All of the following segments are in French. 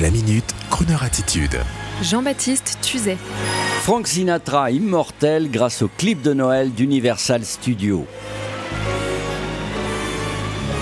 La minute, Kroneur attitude. Jean-Baptiste Tuzet. Frank Sinatra immortel grâce au clip de Noël d'Universal Studios.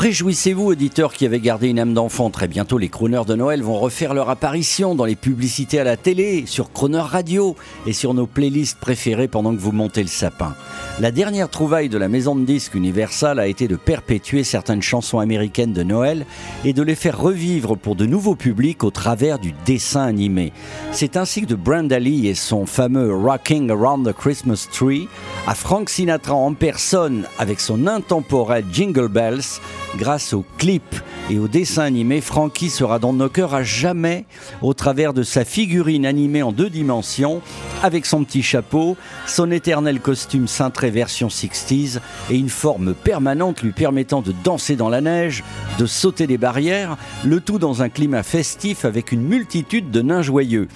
Réjouissez-vous, auditeurs qui avez gardé une âme d'enfant. Très bientôt, les crooners de Noël vont refaire leur apparition dans les publicités à la télé, sur Croner Radio et sur nos playlists préférées pendant que vous montez le sapin. La dernière trouvaille de la maison de disques Universal a été de perpétuer certaines chansons américaines de Noël et de les faire revivre pour de nouveaux publics au travers du dessin animé. C'est ainsi que de Brenda Lee et son fameux Rocking Around the Christmas Tree à Frank Sinatra en personne avec son intemporel Jingle Bells grâce au clip et au dessin animé, Frankie sera dans nos cœurs à jamais au travers de sa figurine animée en deux dimensions, avec son petit chapeau, son éternel costume cintré version 60s et une forme permanente lui permettant de danser dans la neige, de sauter des barrières, le tout dans un climat festif avec une multitude de nains joyeux.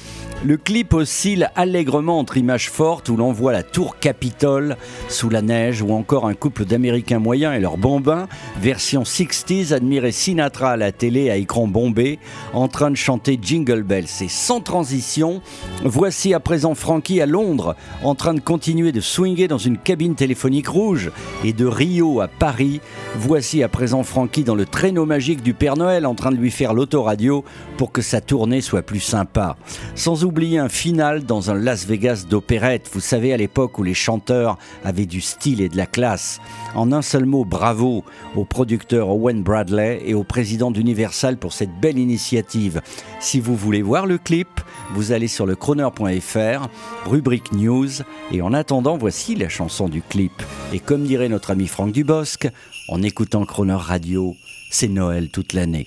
Le clip oscille allègrement entre images fortes où l'on voit la tour Capitole sous la neige ou encore un couple d'Américains moyens et leurs bambins, version 60s admiré À la télé à écran bombé, en train de chanter Jingle Bells. Et sans transition, voici à présent Frankie à Londres, en train de continuer de swinger dans une cabine téléphonique rouge, et de Rio à Paris, voici à présent Frankie dans le traîneau magique du Père Noël, en train de lui faire l'autoradio pour que sa tournée soit plus sympa. Sans oublier un final dans un Las Vegas d'opérette, vous savez à l'époque où les chanteurs avaient du style et de la classe. En un seul mot, bravo au producteur Owen Bradley et au président d'Universal pour cette belle initiative. Si vous voulez voir le clip, vous allez sur le chroner.fr, rubrique news, et en attendant, voici la chanson du clip. Et comme dirait notre ami Franck Dubosc, en écoutant Croner Radio, c'est Noël toute l'année.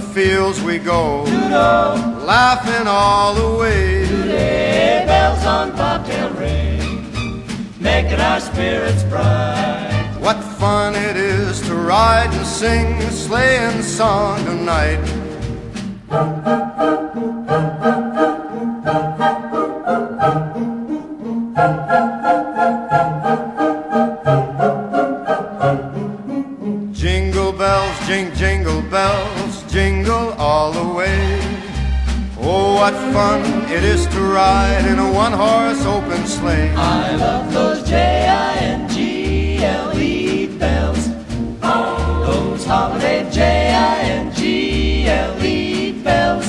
fields we go, laughing all the way. Sleigh bells on bobtail ring, making our spirits bright. What fun it is to ride and sing a sleighing song tonight. Jingle bells, jing, jingle bells, away. Oh, what fun it is to ride in a one horse open sleigh. I love those J I N G L E bells. Oh, those holiday J I N G L E bells.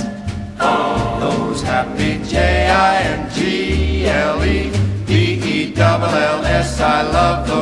Oh, those happy J I N G L E B E love those.